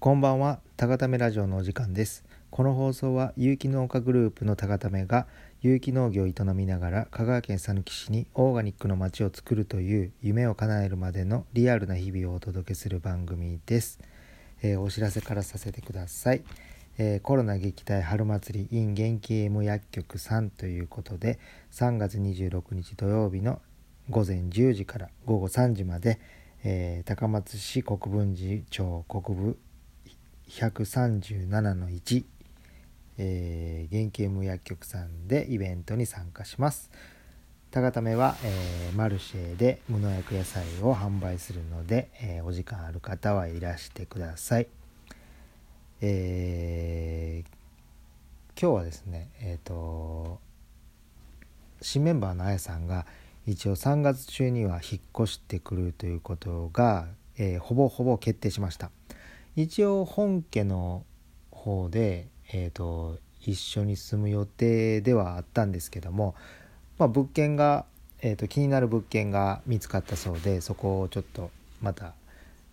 こんばんは、高ためラジオのお時間です。この放送は有機農家グループの高ためが有機農業を営みながら香川県さぬき市にオーガニックの街を作るという夢を叶えるまでのリアルな日々をお届けする番組です。えーお知らせからさせてください。えーコロナ撃退春祭り in 元気 M 薬局さんということで3月26日土曜日の午前10時から午後3時まで、えー高松市国分寺町国分137の1、えー、元気 M 薬局さんでイベントに参加します。高ためは、えーマルシェで無農薬野菜を販売するので、えーお時間ある方はいらしてください。えー今日はですねえっ、と新メンバーのあやさんが一応3月中には引っ越してくるということが、えーほぼほぼ決定しました。一応本家の方で、えー、と一緒に住む予定ではあったんですけども、まあ、物件が、えー、と気になる物件が見つかったそうでそこをちょっとまた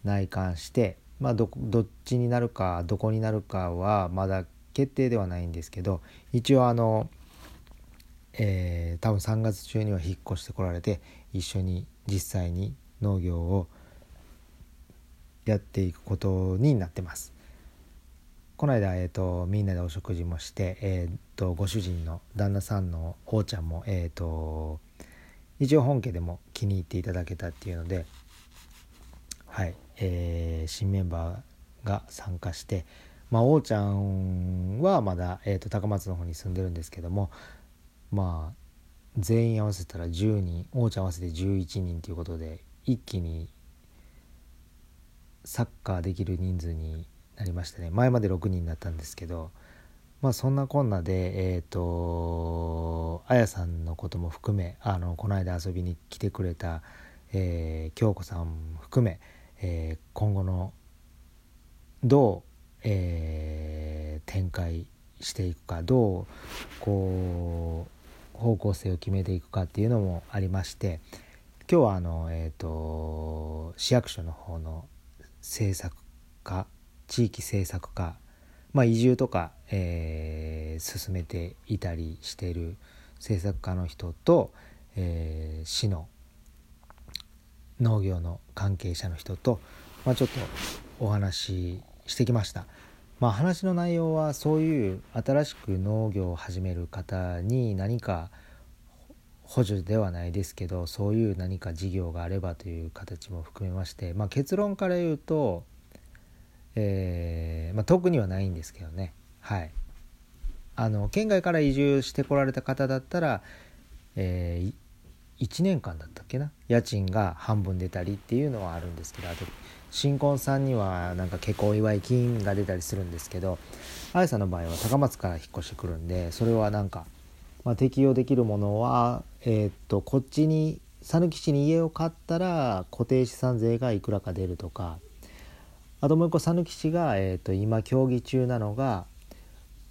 内観して、まあ、どどっちになるかどこになるかはまだ決定ではないんですけど一応あの、えー多分3月中には引っ越してこられて一緒に実際に農業をやっていくことになってます。この間、えー、とみんなでお食事もして、えー、とご主人の旦那さんのおーちゃんも、えー、と一応本家でも気に入っていただけたっていうので、はいえー新メンバーが参加して、まあ、おーちゃんはまだ、えー、と高松の方に住んでるんですけどもまあ全員合わせたら10人おーちゃん合わせて11人ということで一気にサッカーできる人数になりましたね前まで6人だったんですけどまあそんなこんなでえっ、とあやさんのことも含めあのこの間遊びに来てくれた、えー京子さん含め、えー今後のどう、えー展開していくかどうこう方向性を決めていくかっていうのもありまして今日はあの、えー、と市役所の方の政策課地域政策課、まあ、移住とか、えー進めていたりしている政策課の人と、えー市の農業の関係者の人と、まあ、ちょっとお話ししてきました。まあ、話の内容はそういう新しく農業を始める方に何か補助ではないですけどそういう何か事業があればという形も含めまして、まあ、結論から言うと、えーまあ、特にはないんですけどね。はい。あの県外から移住してこられた方だったら、えー1年間だったっけな？家賃が半分出たりっていうのはあるんですけどあと新婚さんにはなんか結婚祝い金が出たりするんですけどあやさんの場合は高松から引っ越してくるんでそれはなんか、まあ、適用できるものは、えーっとこっちに讃岐市に家を買ったら固定資産税がいくらか出るとか。あともう一個讃岐市が、えーっと今協議中なのが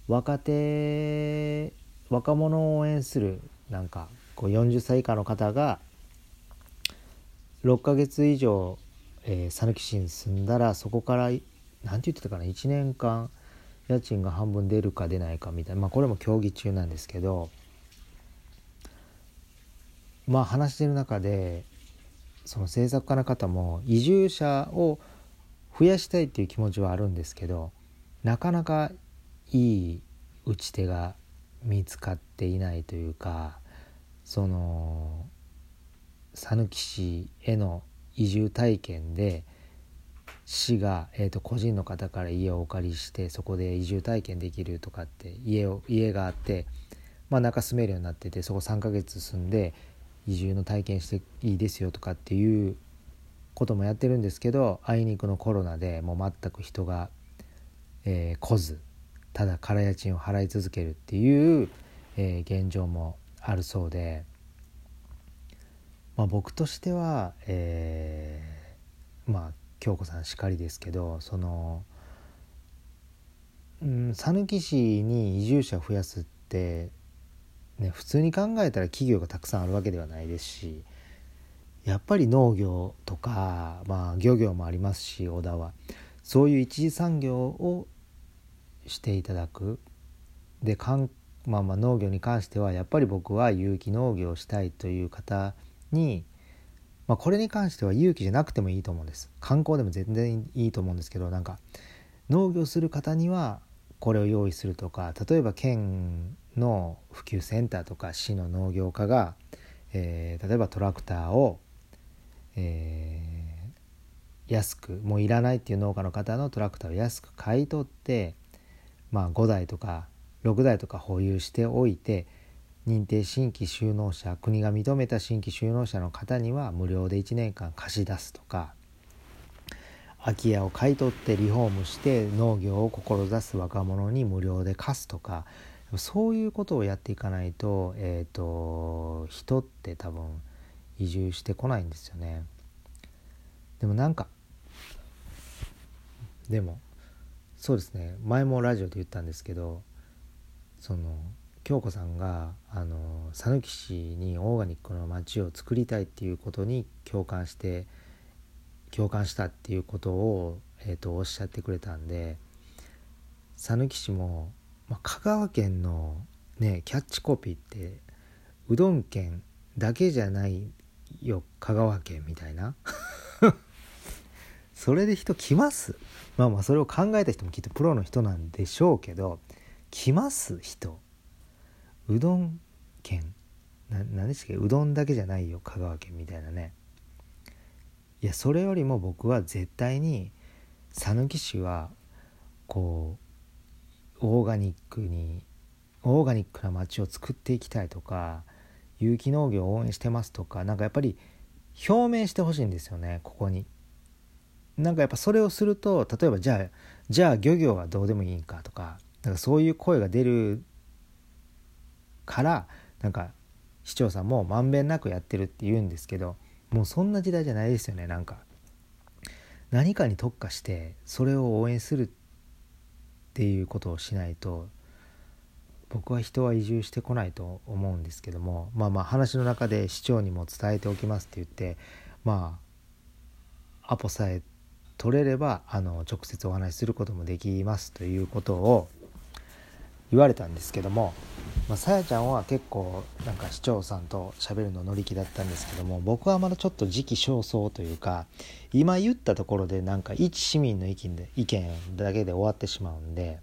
若手若者を応援するなんかこう40歳以下の方が6ヶ月以上えー讃岐、市に住んだらそこから何て言ってたかな1年間家賃が半分出るか出ないかみたいなまあこれも協議中なんですけどまあ話してる中でその政策家の方も移住者を増やしたいっていう気持ちはあるんですけどなかなかいい打ち手が見つかっていないというかその讃岐市への移住体験で市が、えー、と個人の方から家をお借りしてそこで移住体験できるとかって家を家があって、まあ、中住めるようになっててそこ3ヶ月住んで移住の体験していいですよとかっていうこともやってるんですけどあいにくのコロナでもう全く人が、えー来ずただ空家賃を払い続けるっていう、えー現状もあるそうで。まあ、僕としては、えーまあ京子さんしかりですけどそのうん讃岐市に移住者増やすって、ね、普通に考えたら企業がたくさんあるわけではないですしやっぱり農業とか、まあ、漁業もありますし小田は。そういう一次産業をしていただく。でかん、まあ、まあ農業に関してはやっぱり僕は有機農業をしたいという方に、まあ、これに関しては有機じゃなくてもいいと思うんです。観光でも全然いいと思うんですけどなんか農業する方にはこれを用意するとか例えば県の普及センターとか市の農業課が、えー、例えばトラクターを、えー、安くもういらないっていう農家の方のトラクターを安く買い取ってまあ5台とか6台とか保有しておいて認定新規就農者国が認めた新規就農者の方には無料で1年間貸し出すとか空き家を買い取ってリフォームして農業を志す若者に無料で貸すとかそういうことをやっていかないと,、えーと、人って多分移住してこないんですよね。でもなんかでもそうですね前もラジオで言ったんですけどその京子さんがあの讃岐市にオーガニックの街を作りたいっていうことに共感して共感したっていうことを、えーと、おっしゃってくれたんで讃岐市も、まあ、香川県のねキャッチコピーってうどん県だけじゃないよ香川県みたいな。それで人来ます？まあまあそれを考えた人もきっとプロの人なんでしょうけど来ます人。うどん県。な何でしたっけ？うどんだけじゃないよ香川県みたいなね。いやそれよりも僕は絶対に讃岐市はこうオーガニックにオーガニックな街を作っていきたいとか有機農業を応援してますとか何かやっぱり表明してほしいんですよねここに。なんかやっぱそれをすると例えばじゃあじゃあ漁業はどうでもいいんかとかなんかそういう声が出るからなんか市長さんもまんべんなくやってるって言うんですけどもうそんな時代じゃないですよねなんか何かに特化してそれを応援するっていうことをしないと僕は人は移住してこないと思うんですけどもまあまあ話の中で市長にも伝えておきますって言ってまあアポさえ取れればあの直接お話しすることもできますということを言われたんですけどもまあ、さやちゃんは結構なんか市長さんと喋るの乗り気だったんですけども僕はまだちょっと時期尚早というか今言ったところでなんか一市民の意見で意見だけで終わってしまうんで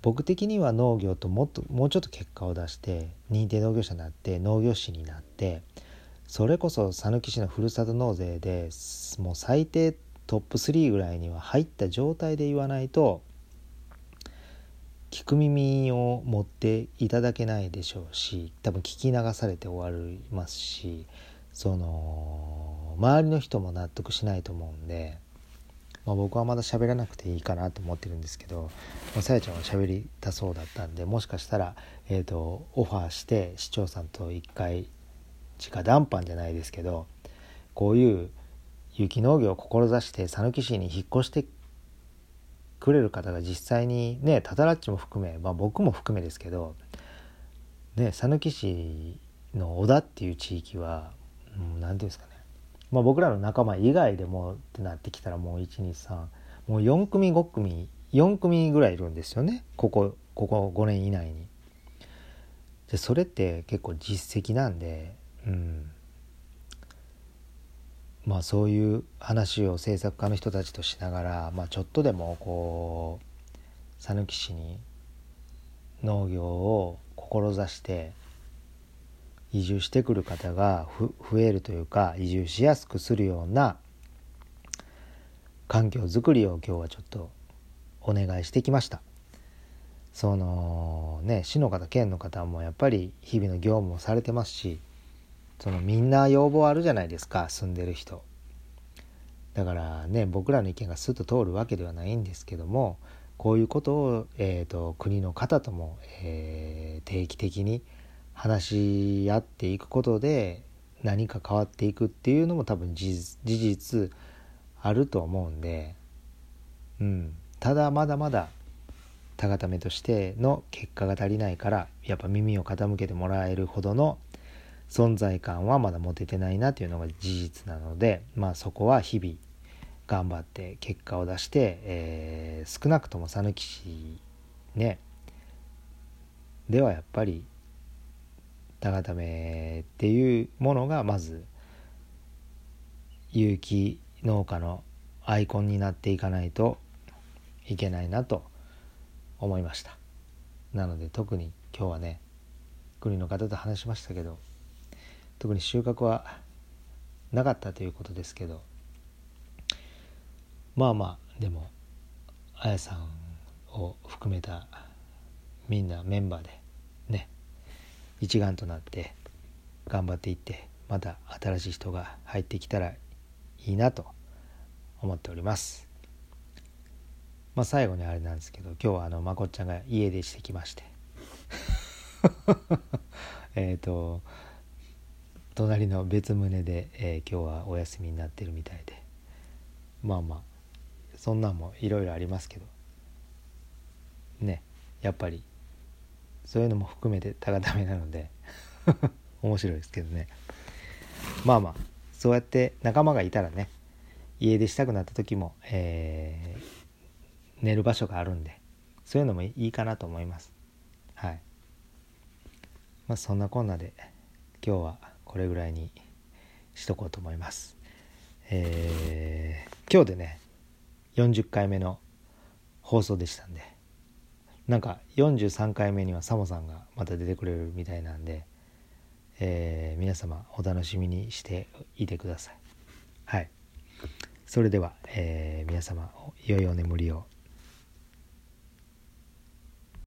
僕的には農業ともっともうちょっと結果を出して認定農業者になって農業士になってそれこそ讃岐市のふるさと納税でもう最低トップ3ぐらいには入った状態で言わないと聞く耳を持っていただけないでしょうし多分聞き流されて終わりますしその周りの人も納得しないと思うんで、まあ、僕はまだ喋らなくていいかなと思ってるんですけどさやちゃんは喋りたそうだったんでもしかしたら、えーと、オファーして市長さんと一回直談判じゃないですけどこういう有機農業を志して讃岐市に引っ越してくれる方が実際にねタタラッチも含め、まあ、僕も含めですけどね讃岐市の小田っていう地域は何、うん、て言うんですかね、まあ、僕らの仲間以外でもってなってきたらもう123もう4組5組4組ぐらいいるんですよね。ここここ5年以内に。でそれって結構実績なんでうん。まあ、そういう話を制作家の人たちとしながら、まあ、ちょっとでもこう讃岐市に農業を志して移住してくる方が増えるというか移住しやすくするような環境づくりを今日はちょっとお願いしてきました。そのね市の方県の方もやっぱり日々の業務をされてますしそのみんな要望あるじゃないですか住んでる人。だからね僕らの意見がスッと通るわけではないんですけどもこういうことを、えーと、国の方とも、えー、定期的に話し合っていくことで何か変わっていくっていうのも多分事実あると思うんで、うん、ただまだまだ高固めとしての結果が足りないからやっぱ耳を傾けてもらえるほどの存在感はまだ持ててないなというのが事実なのでまあそこは日々、頑張って結果を出して、えー、少なくとも讃岐市ねではやっぱり高ためっていうものがまず有機農家のアイコンになっていかないといけないなと思いました。なので特に今日はね国の方と話しましたけど特に収穫はなかったということですけどまあまあでもあやさんを含めたみんなメンバーでね一丸となって頑張っていってまた新しい人が入ってきたらいいなと思っております。まあ最後にあれなんですけど今日はあのまこっちゃんが家出してきまして えっと隣の別棟で、えー、今日はお休みになってるみたいで。まあまあそんなんもいろいろありますけど。ねやっぱりそういうのも含めて高ためなので 面白いですけどね。まあまあそうやって仲間がいたらね家出したくなった時も、えー、寝る場所があるんでそういうのもいいかなと思います。はい。まあそんなこんなで今日はこれぐらいにしとこうと思います。えー、今日でね40回目の放送でしたんでなんか43回目にはサモさんがまた出てくれるみたいなんで、えー、皆様お楽しみにしていてください。はい。それでは、えー、皆様良いお眠りを。